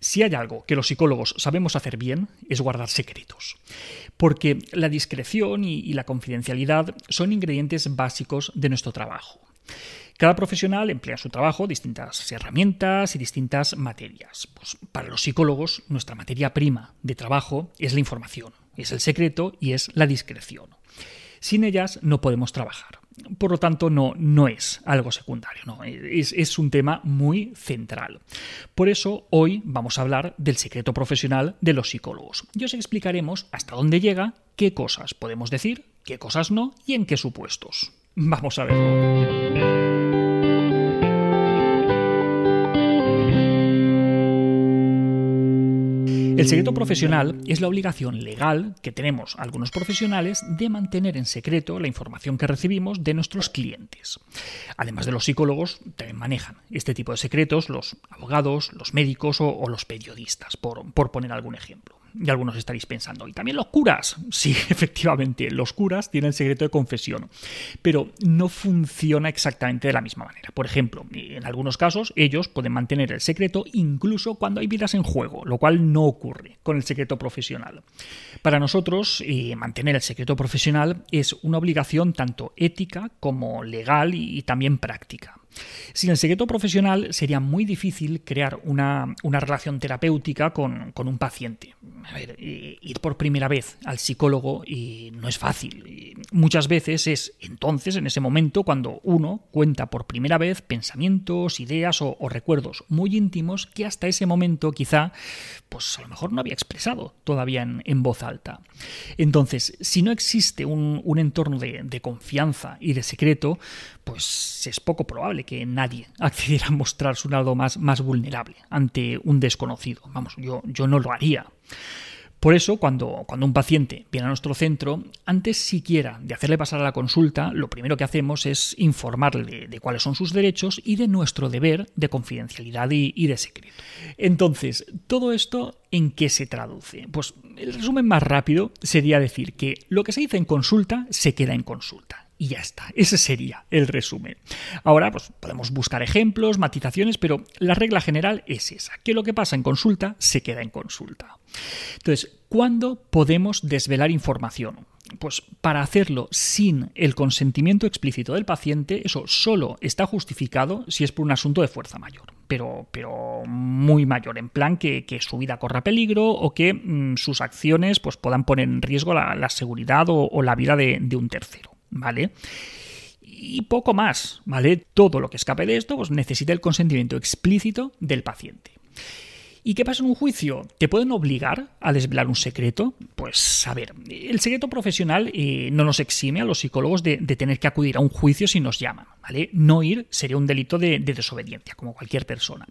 Si hay algo que los psicólogos sabemos hacer bien es guardar secretos, porque la discreción y, la confidencialidad son ingredientes básicos de nuestro trabajo. Cada profesional emplea en su trabajo distintas herramientas y distintas materias. Pues para los psicólogos, nuestra materia prima de trabajo es la información, es el secreto y es la discreción. Sin ellas no podemos trabajar. Por lo tanto, no, no es algo secundario, no, es, es un tema muy central. Por eso, hoy vamos a hablar del secreto profesional de los psicólogos. Y os explicaremos hasta dónde llega, qué cosas podemos decir, qué cosas no y en qué supuestos. Vamos a verlo. El secreto profesional es la obligación legal que tenemos algunos profesionales de mantener en secreto la información que recibimos de nuestros clientes. Además de los psicólogos, también manejan este tipo de secretos los abogados, los médicos o, los periodistas, por, por poner algún ejemplo. Y algunos estaréis pensando, ¿y también los curas? Sí, efectivamente, los curas tienen secreto de confesión, pero no funciona exactamente de la misma manera. Por ejemplo, en algunos casos ellos pueden mantener el secreto incluso cuando hay vidas en juego, lo cual no ocurre con el secreto profesional. Para nosotros, eh, mantener el secreto profesional es una obligación tanto ética como legal y también práctica. Sin el secreto profesional sería muy difícil crear una, relación terapéutica con, un paciente. A ver, ir por primera vez al psicólogo y no es fácil. Muchas veces es entonces, en ese momento, cuando uno cuenta por primera vez pensamientos, ideas o, recuerdos muy íntimos que hasta ese momento quizá, pues a lo mejor no había expresado todavía en, voz alta. Entonces, si no existe un, entorno de, de confianza y de secreto, pues es poco probable que nadie accediera a mostrar su lado más, más vulnerable ante un desconocido. Vamos, yo, yo no lo haría. Por eso, cuando, cuando, un paciente viene a nuestro centro, antes siquiera de hacerle pasar a la consulta, lo primero que hacemos es informarle de, cuáles son sus derechos y de nuestro deber de confidencialidad y, y, de secreto. Entonces, ¿todo esto en qué se traduce? Pues el resumen más rápido sería decir que lo que se dice en consulta se queda en consulta y ya está. Ese sería el resumen. Ahora, pues podemos buscar ejemplos, matizaciones, pero la regla general es esa, que lo que pasa en consulta se queda en consulta. Entonces, ¿cuándo podemos desvelar información? Pues para hacerlo sin el consentimiento explícito del paciente, eso solo está justificado si es por un asunto de fuerza mayor, pero, pero muy mayor, en plan que, su vida corra peligro o que mm, sus acciones pues, puedan poner en riesgo la, seguridad o, la vida de un tercero. ¿Vale? Y poco más, ¿vale? Todo lo que escape de esto pues necesita el consentimiento explícito del paciente. ¿Y qué pasa en un juicio? ¿Te pueden obligar a desvelar un secreto? Pues a ver, el secreto profesional eh, no nos exime a los psicólogos de, tener que acudir a un juicio si nos llaman, ¿vale? No ir sería un delito de, de, desobediencia, como cualquier persona.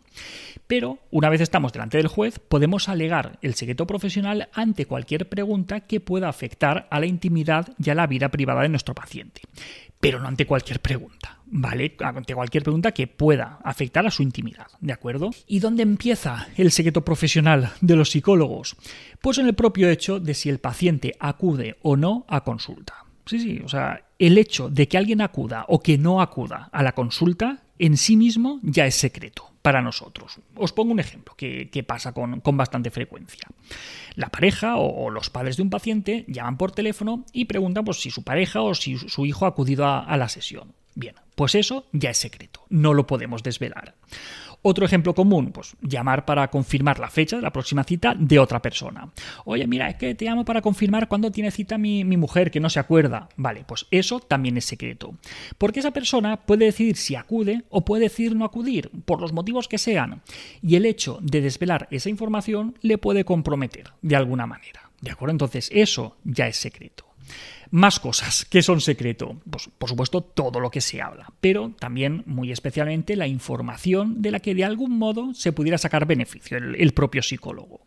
Pero, una vez estamos delante del juez, podemos alegar el secreto profesional ante cualquier pregunta que pueda afectar a la intimidad y a la vida privada de nuestro paciente pero no ante cualquier pregunta, ¿vale? Ante cualquier pregunta que pueda afectar a su intimidad, ¿de acuerdo? ¿Y dónde empieza el secreto profesional de los psicólogos? Pues en el propio hecho de si el paciente acude o no a consulta. Sí, sí, o sea, el hecho de que alguien acuda o que no acuda a la consulta en sí mismo ya es secreto para nosotros. Os pongo un ejemplo que, pasa con, bastante frecuencia. La pareja o, los padres de un paciente llaman por teléfono y preguntan pues, si su pareja o si su hijo ha acudido a la sesión. Bien, pues eso ya es secreto, no lo podemos desvelar. Otro ejemplo común, pues llamar para confirmar la fecha de la próxima cita de otra persona. Oye, mira, es que te llamo para confirmar cuándo tiene cita mi, mi mujer, que no se acuerda. Vale, pues eso también es secreto. Porque esa persona puede decidir si acude o puede decidir no acudir, por los motivos que sean. Y el hecho de desvelar esa información le puede comprometer de alguna manera. ¿De acuerdo? Entonces, eso ya es secreto. Más cosas que son secreto. Pues, por supuesto, todo lo que se habla, pero también, muy especialmente, la información de la que de algún modo se pudiera sacar beneficio el, propio psicólogo.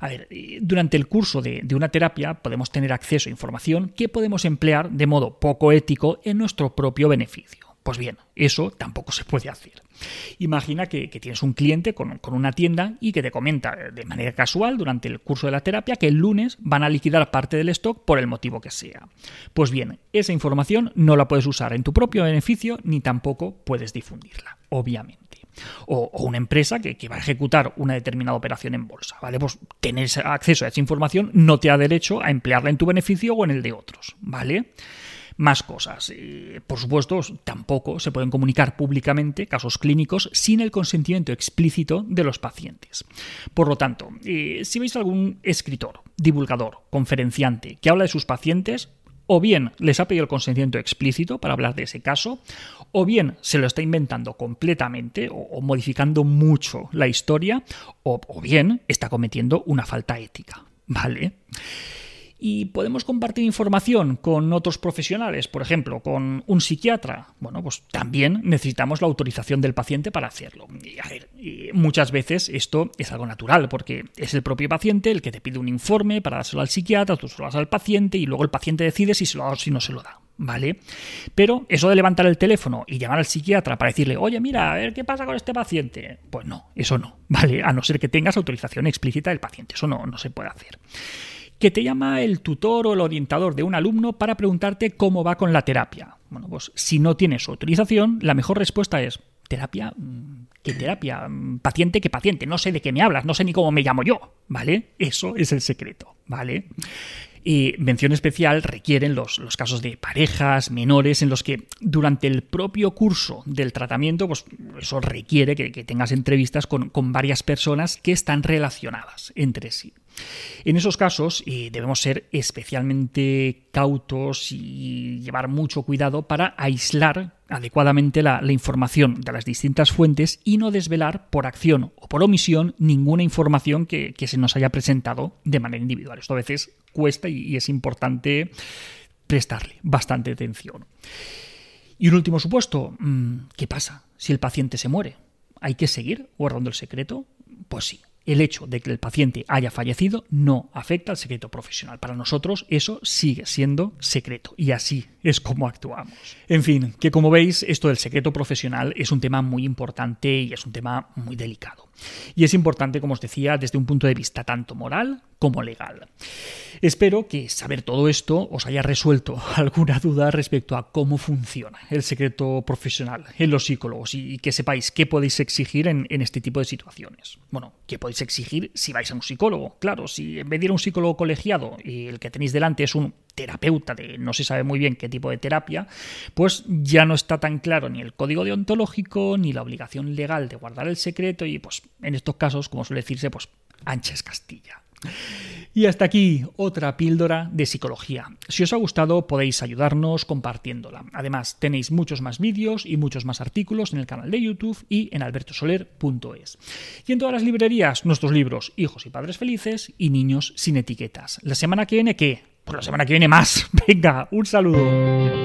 A ver, eh, durante el curso de, una terapia podemos tener acceso a información que podemos emplear de modo poco ético en nuestro propio beneficio. Pues bien, eso tampoco se puede hacer. Imagina que, tienes un cliente con, una tienda y que te comenta de manera casual durante el curso de la terapia que el lunes van a liquidar parte del stock por el motivo que sea. Pues bien, esa información no la puedes usar en tu propio beneficio ni tampoco puedes difundirla, obviamente. O, una empresa que, que, va a ejecutar una determinada operación en bolsa, ¿vale? Pues tener acceso a esa información no te da derecho a emplearla en tu beneficio o en el de otros, ¿vale? Más cosas. por supuesto, tampoco se pueden comunicar públicamente casos clínicos sin el consentimiento explícito de los pacientes. Por lo tanto, si veis algún escritor, divulgador, conferenciante que habla de sus pacientes, o bien les ha pedido el consentimiento explícito para hablar de ese caso, o bien se lo está inventando completamente o, modificando mucho la historia, o bien está cometiendo una falta ética. ¿Vale? Y podemos compartir información con otros profesionales, por ejemplo, con un psiquiatra. Bueno, pues también necesitamos la autorización del paciente para hacerlo. Y, a ver, muchas veces esto es algo natural, porque es el propio paciente el que te pide un informe para dárselo al psiquiatra, tú se lo das al paciente y luego el paciente decide si se lo da o si no se lo da. ¿Vale? Pero eso de levantar el teléfono y llamar al psiquiatra para decirle, oye, mira, a ver qué pasa con este paciente, pues no, eso no, ¿vale? A no ser que tengas autorización explícita del paciente, eso no, no se puede hacer que te llama el tutor o el orientador de un alumno para preguntarte cómo va con la terapia. Bueno, pues si no tienes autorización, la mejor respuesta es terapia, mm, ¿qué terapia? Mm, paciente, ¿qué paciente? No sé de qué me hablas, no sé ni cómo me llamo yo, ¿vale? Eso es el secreto, ¿vale? Y mención especial requieren los, los, casos de parejas menores en los que durante el propio curso del tratamiento, pues eso requiere que, tengas entrevistas con, con, varias personas que están relacionadas entre sí. En esos casos debemos ser especialmente cautos y llevar mucho cuidado para aislar adecuadamente la, información de las distintas fuentes y no desvelar por acción o por omisión ninguna información que, se nos haya presentado de manera individual. Esto a veces cuesta y, y es importante prestarle bastante atención. Y un último supuesto, mm, ¿qué pasa si el paciente se muere? ¿Hay que seguir guardando el secreto? Pues sí, el hecho de que el paciente haya fallecido no afecta al secreto profesional. Para nosotros eso sigue siendo secreto y así es como actuamos. En fin, que como veis, esto del secreto profesional es un tema muy importante y es un tema muy delicado. Y es importante, como os decía, desde un punto de vista tanto moral como legal. Espero que saber todo esto os haya resuelto alguna duda respecto a cómo funciona el secreto profesional en los psicólogos y que sepáis qué podéis exigir en, este tipo de situaciones. Bueno, qué podéis exigir si vais a un psicólogo. Claro, si en vez de ir a un psicólogo colegiado y el que tenéis delante es un terapeuta de no se sabe muy bien qué tipo de terapia, pues ya no está tan claro ni el código deontológico ni la obligación legal de guardar el secreto y pues en estos casos, como suele decirse, pues ancha es Castilla. Y hasta aquí otra píldora de psicología. Si os ha gustado podéis ayudarnos compartiéndola. Además tenéis muchos más vídeos y muchos más artículos en el canal de YouTube y en albertosoler.es. Y en todas las librerías nuestros libros Hijos y Padres Felices y Niños sin etiquetas. La semana que viene, ¿qué? Pues la semana que viene más. Venga, un saludo.